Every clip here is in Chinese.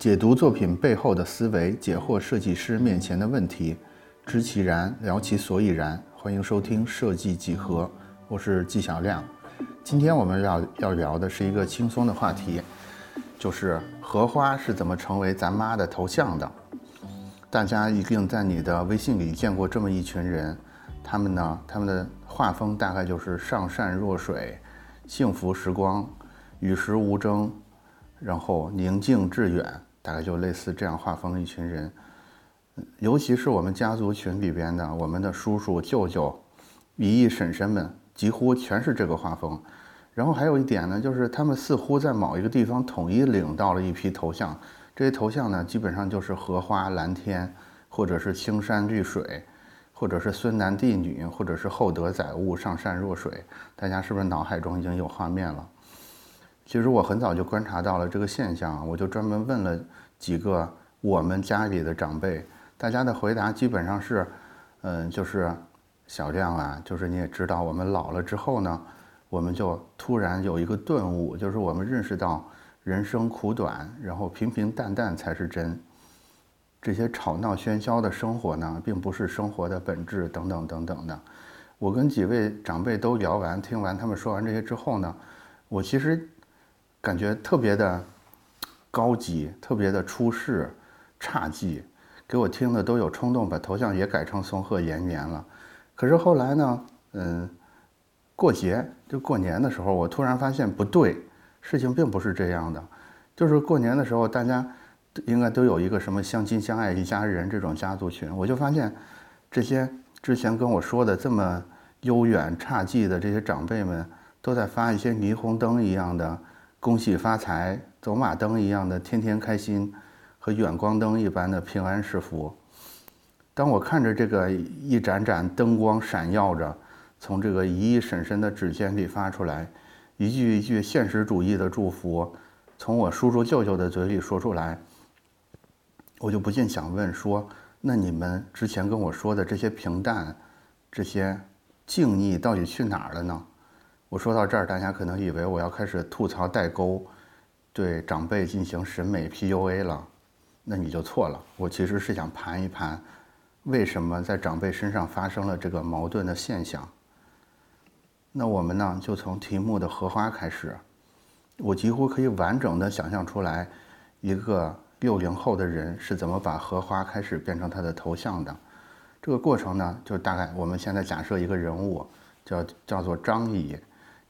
解读作品背后的思维，解惑设计师面前的问题，知其然，聊其所以然。欢迎收听设计几何，我是纪晓亮。今天我们要要聊的是一个轻松的话题，就是荷花是怎么成为咱妈的头像的。大家一定在你的微信里见过这么一群人，他们呢，他们的画风大概就是上善若水，幸福时光，与世无争，然后宁静致远。大概就类似这样画风的一群人，尤其是我们家族群里边的，我们的叔叔、舅舅、姨姨、婶婶们，几乎全是这个画风。然后还有一点呢，就是他们似乎在某一个地方统一领到了一批头像，这些头像呢，基本上就是荷花、蓝天，或者是青山绿水，或者是孙男弟女，或者是厚德载物、上善若水。大家是不是脑海中已经有画面了？其实我很早就观察到了这个现象啊，我就专门问了几个我们家里的长辈，大家的回答基本上是，嗯，就是小亮啊，就是你也知道，我们老了之后呢，我们就突然有一个顿悟，就是我们认识到人生苦短，然后平平淡淡才是真，这些吵闹喧嚣的生活呢，并不是生活的本质，等等等等的。我跟几位长辈都聊完，听完他们说完这些之后呢，我其实。感觉特别的高级，特别的出世，差劲，给我听的都有冲动把头像也改成松鹤延年了。可是后来呢，嗯，过节就过年的时候，我突然发现不对，事情并不是这样的。就是过年的时候，大家应该都有一个什么相亲相爱一家人这种家族群，我就发现这些之前跟我说的这么悠远差劲的这些长辈们，都在发一些霓虹灯一样的。恭喜发财，走马灯一样的天天开心，和远光灯一般的平安是福。当我看着这个一盏盏灯光闪耀着，从这个姨姨婶婶的指尖里发出来，一句一句现实主义的祝福，从我叔叔舅舅的嘴里说出来，我就不禁想问说：那你们之前跟我说的这些平淡，这些静谧，到底去哪儿了呢？我说到这儿，大家可能以为我要开始吐槽代沟，对长辈进行审美 PUA 了，那你就错了。我其实是想盘一盘，为什么在长辈身上发生了这个矛盾的现象。那我们呢，就从题目的荷花开始。我几乎可以完整的想象出来，一个六零后的人是怎么把荷花开始变成他的头像的。这个过程呢，就大概我们现在假设一个人物，叫叫做张姨。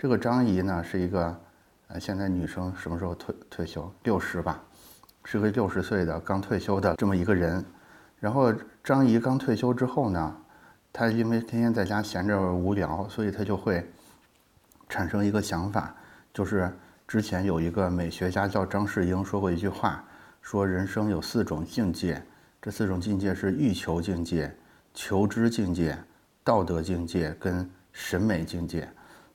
这个张姨呢，是一个，呃，现在女生什么时候退退休？六十吧，是个六十岁的刚退休的这么一个人。然后张姨刚退休之后呢，她因为天天在家闲着无聊，所以她就会产生一个想法，就是之前有一个美学家叫张世英说过一句话，说人生有四种境界，这四种境界是欲求境界、求知境界、道德境界跟审美境界。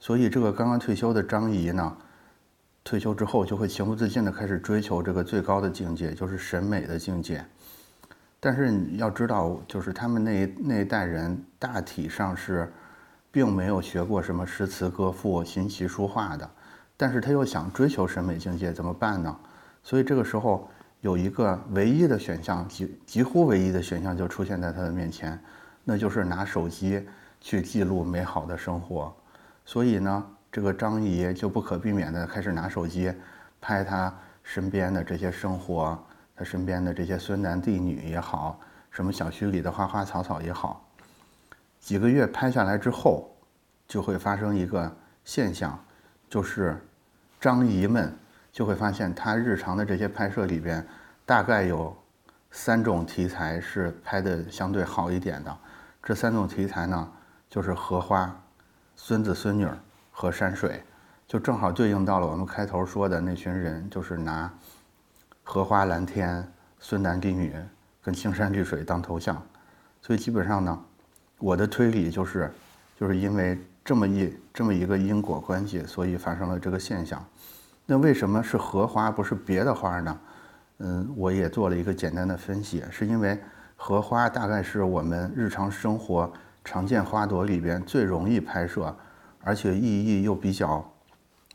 所以，这个刚刚退休的张姨呢，退休之后就会情不自禁地开始追求这个最高的境界，就是审美的境界。但是你要知道，就是他们那那一代人大体上是，并没有学过什么诗词歌赋、琴棋书画的。但是他又想追求审美境界，怎么办呢？所以这个时候有一个唯一的选项，几几乎唯一的选项就出现在他的面前，那就是拿手机去记录美好的生活。所以呢，这个张姨就不可避免地开始拿手机拍她身边的这些生活，她身边的这些孙男弟女也好，什么小区里的花花草草也好。几个月拍下来之后，就会发生一个现象，就是张姨们就会发现，她日常的这些拍摄里边，大概有三种题材是拍的相对好一点的。这三种题材呢，就是荷花。孙子孙女和山水，就正好对应到了我们开头说的那群人，就是拿荷花、蓝天、孙男弟女跟青山绿水当头像。所以基本上呢，我的推理就是，就是因为这么一这么一个因果关系，所以发生了这个现象。那为什么是荷花不是别的花呢？嗯，我也做了一个简单的分析，是因为荷花大概是我们日常生活。常见花朵里边最容易拍摄，而且意义又比较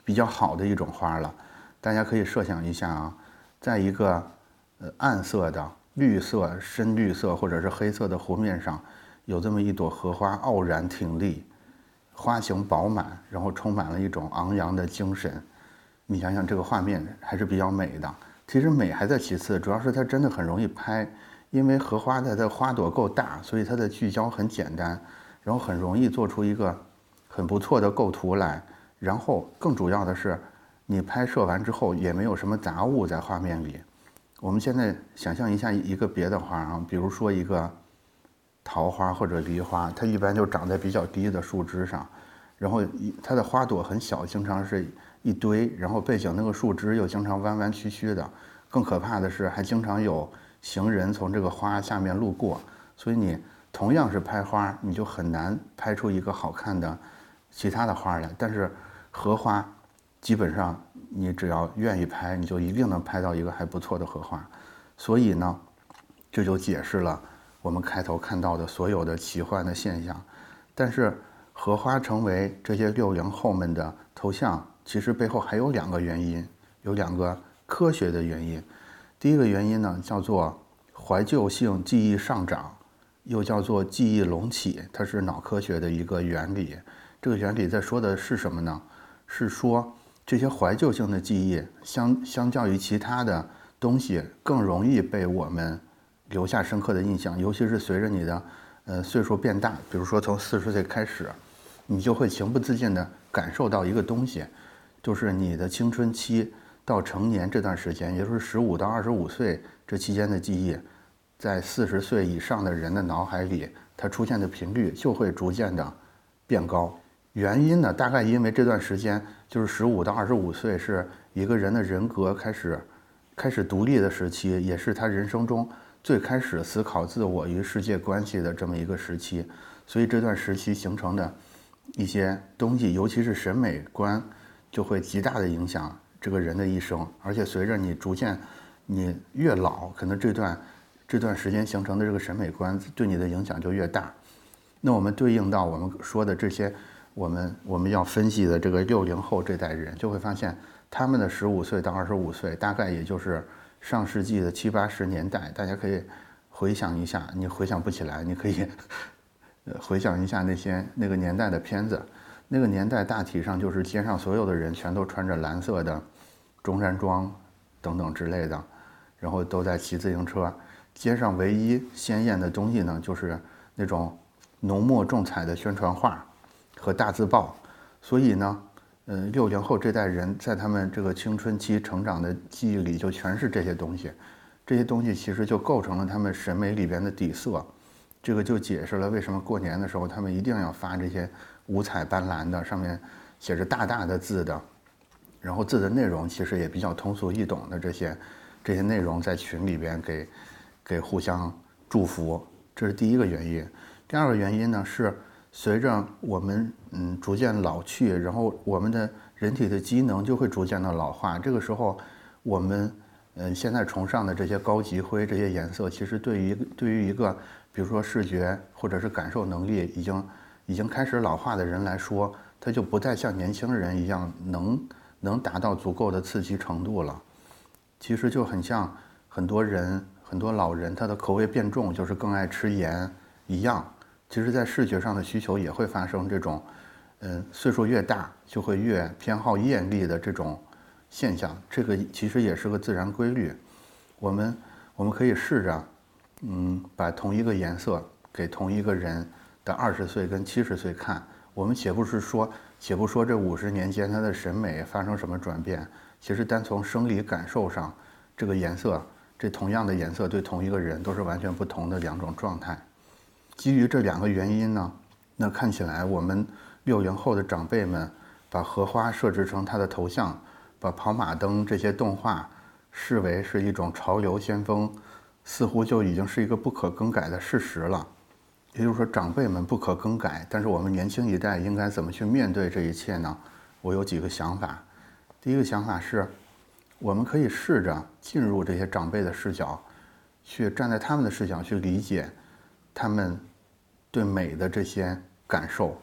比较好的一种花了。大家可以设想一下啊，在一个呃暗色的绿色、深绿色或者是黑色的湖面上，有这么一朵荷花傲然挺立，花型饱满，然后充满了一种昂扬的精神。你想想这个画面还是比较美的。其实美还在其次，主要是它真的很容易拍，因为荷花的它花朵够大，所以它的聚焦很简单，然后很容易做出一个很不错的构图来。然后更主要的是，你拍摄完之后也没有什么杂物在画面里。我们现在想象一下一个别的花啊，比如说一个桃花或者梨花，它一般就长在比较低的树枝上，然后它的花朵很小，经常是一堆，然后背景那个树枝又经常弯弯曲曲的。更可怕的是，还经常有行人从这个花下面路过，所以你同样是拍花，你就很难拍出一个好看的其他的花来。但是荷花，基本上你只要愿意拍，你就一定能拍到一个还不错的荷花。所以呢，这就解释了我们开头看到的所有的奇幻的现象。但是荷花成为这些六零后们的头像，其实背后还有两个原因，有两个科学的原因。第一个原因呢，叫做怀旧性记忆上涨，又叫做记忆隆起，它是脑科学的一个原理。这个原理在说的是什么呢？是说这些怀旧性的记忆，相相较于其他的东西，更容易被我们留下深刻的印象。尤其是随着你的呃岁数变大，比如说从四十岁开始，你就会情不自禁地感受到一个东西，就是你的青春期到成年这段时间，也就是十五到二十五岁这期间的记忆，在四十岁以上的人的脑海里，它出现的频率就会逐渐的变高。原因呢，大概因为这段时间就是十五到二十五岁是一个人的人格开始开始独立的时期，也是他人生中最开始思考自我与世界关系的这么一个时期。所以这段时期形成的一些东西，尤其是审美观，就会极大的影响这个人的一生。而且随着你逐渐你越老，可能这段这段时间形成的这个审美观对你的影响就越大。那我们对应到我们说的这些。我们我们要分析的这个六零后这代人，就会发现他们的十五岁到二十五岁，大概也就是上世纪的七八十年代。大家可以回想一下，你回想不起来，你可以回想一下那些那个年代的片子。那个年代大体上就是街上所有的人全都穿着蓝色的中山装等等之类的，然后都在骑自行车。街上唯一鲜艳的东西呢，就是那种浓墨重彩的宣传画。和大字报，所以呢，嗯，六零后这代人在他们这个青春期成长的记忆里，就全是这些东西，这些东西其实就构成了他们审美里边的底色，这个就解释了为什么过年的时候他们一定要发这些五彩斑斓的，上面写着大大的字的，然后字的内容其实也比较通俗易懂的这些这些内容在群里边给给互相祝福，这是第一个原因。第二个原因呢是。随着我们嗯逐渐老去，然后我们的人体的机能就会逐渐的老化。这个时候，我们嗯现在崇尚的这些高级灰这些颜色，其实对于对于一个比如说视觉或者是感受能力已经已经开始老化的人来说，他就不再像年轻人一样能能达到足够的刺激程度了。其实就很像很多人很多老人他的口味变重，就是更爱吃盐一样。其实，在视觉上的需求也会发生这种，嗯，岁数越大就会越偏好艳丽的这种现象。这个其实也是个自然规律。我们我们可以试着，嗯，把同一个颜色给同一个人的二十岁跟七十岁看。我们且不是说，且不说这五十年间他的审美发生什么转变。其实单从生理感受上，这个颜色，这同样的颜色对同一个人都是完全不同的两种状态。基于这两个原因呢，那看起来我们六零后的长辈们把荷花设置成他的头像，把跑马灯这些动画视为是一种潮流先锋，似乎就已经是一个不可更改的事实了。也就是说，长辈们不可更改，但是我们年轻一代应该怎么去面对这一切呢？我有几个想法。第一个想法是，我们可以试着进入这些长辈的视角，去站在他们的视角去理解他们。对美的这些感受，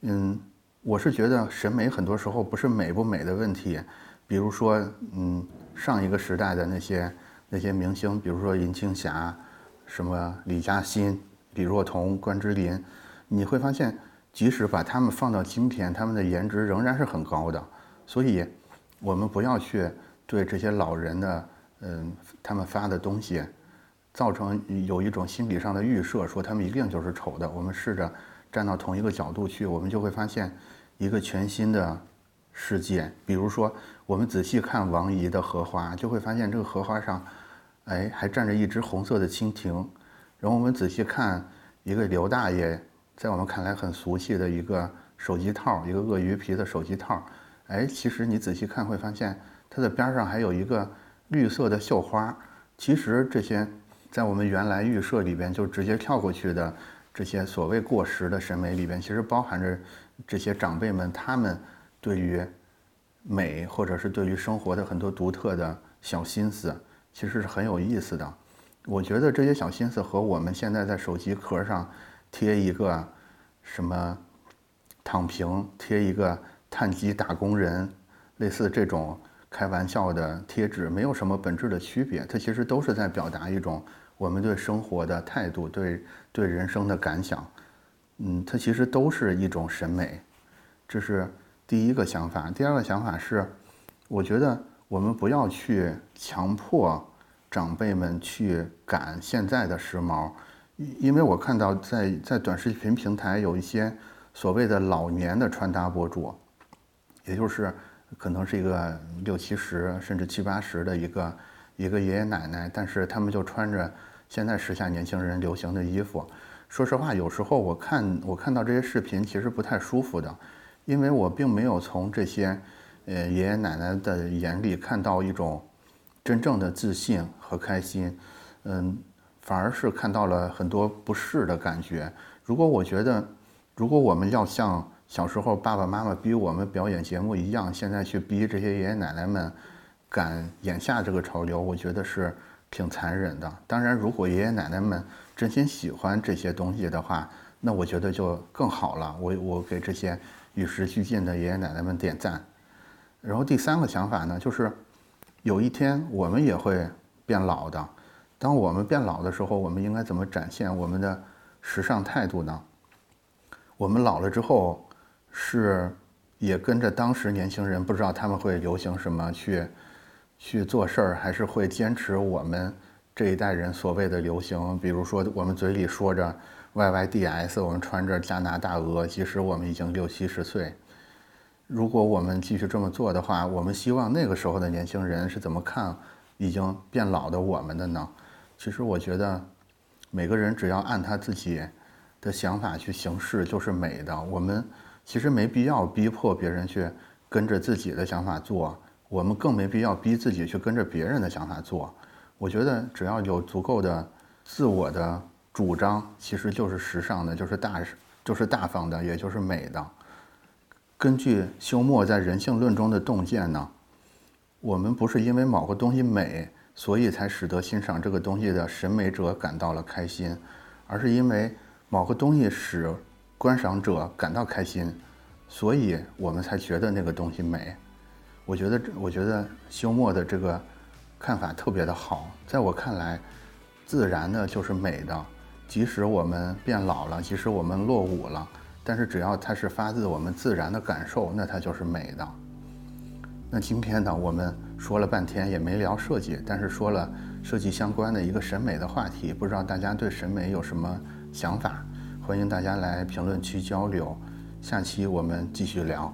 嗯，我是觉得审美很多时候不是美不美的问题，比如说，嗯，上一个时代的那些那些明星，比如说林青霞、什么李嘉欣、李若彤、关之琳，你会发现，即使把他们放到今天，他们的颜值仍然是很高的。所以，我们不要去对这些老人的，嗯，他们发的东西，造成有一种心理上的预设，说他们一定就是丑的。我们试着站到同一个角度去，我们就会发现一个全新的世界。比如说，我们仔细看王姨的荷花，就会发现这个荷花上。哎，还站着一只红色的蜻蜓，然后我们仔细看一个刘大爷，在我们看来很俗气的一个手机套，一个鳄鱼皮的手机套。哎，其实你仔细看会发现，它的边上还有一个绿色的绣花。其实这些在我们原来预设里边就直接跳过去的这些所谓过时的审美里边，其实包含着这些长辈们他们对于美或者是对于生活的很多独特的小心思。其实是很有意思的，我觉得这些小心思和我们现在在手机壳上贴一个什么躺平，贴一个碳基打工人，类似这种开玩笑的贴纸，没有什么本质的区别。它其实都是在表达一种我们对生活的态度，对对人生的感想。嗯，它其实都是一种审美，这是第一个想法。第二个想法是，我觉得。我们不要去强迫长辈们去赶现在的时髦，因为我看到在在短视频平台有一些所谓的老年的穿搭博主，也就是可能是一个六七十甚至七八十的一个一个爷爷奶奶，但是他们就穿着现在时下年轻人流行的衣服。说实话，有时候我看我看到这些视频其实不太舒服的，因为我并没有从这些。呃，爷爷奶奶的眼里看到一种真正的自信和开心，嗯，反而是看到了很多不适的感觉。如果我觉得，如果我们要像小时候爸爸妈妈逼我们表演节目一样，现在去逼这些爷爷奶奶们赶眼下这个潮流，我觉得是挺残忍的。当然，如果爷爷奶奶们真心喜欢这些东西的话，那我觉得就更好了。我我给这些与时俱进的爷爷奶奶们点赞。然后第三个想法呢，就是有一天我们也会变老的。当我们变老的时候，我们应该怎么展现我们的时尚态度呢？我们老了之后，是也跟着当时年轻人，不知道他们会流行什么去去做事儿，还是会坚持我们这一代人所谓的流行？比如说，我们嘴里说着 YYDS，我们穿着加拿大鹅，即使我们已经六七十岁。如果我们继续这么做的话，我们希望那个时候的年轻人是怎么看已经变老的我们的呢？其实我觉得，每个人只要按他自己的想法去行事就是美的。我们其实没必要逼迫别人去跟着自己的想法做，我们更没必要逼自己去跟着别人的想法做。我觉得只要有足够的自我的主张，其实就是时尚的，就是大，就是大方的，也就是美的。根据休谟在《人性论》中的洞见呢，我们不是因为某个东西美，所以才使得欣赏这个东西的审美者感到了开心，而是因为某个东西使观赏者感到开心，所以我们才觉得那个东西美。我觉得，我觉得休谟的这个看法特别的好。在我看来，自然的就是美的，即使我们变老了，即使我们落伍了。但是只要它是发自我们自然的感受，那它就是美的。那今天呢，我们说了半天也没聊设计，但是说了设计相关的一个审美的话题，不知道大家对审美有什么想法？欢迎大家来评论区交流。下期我们继续聊。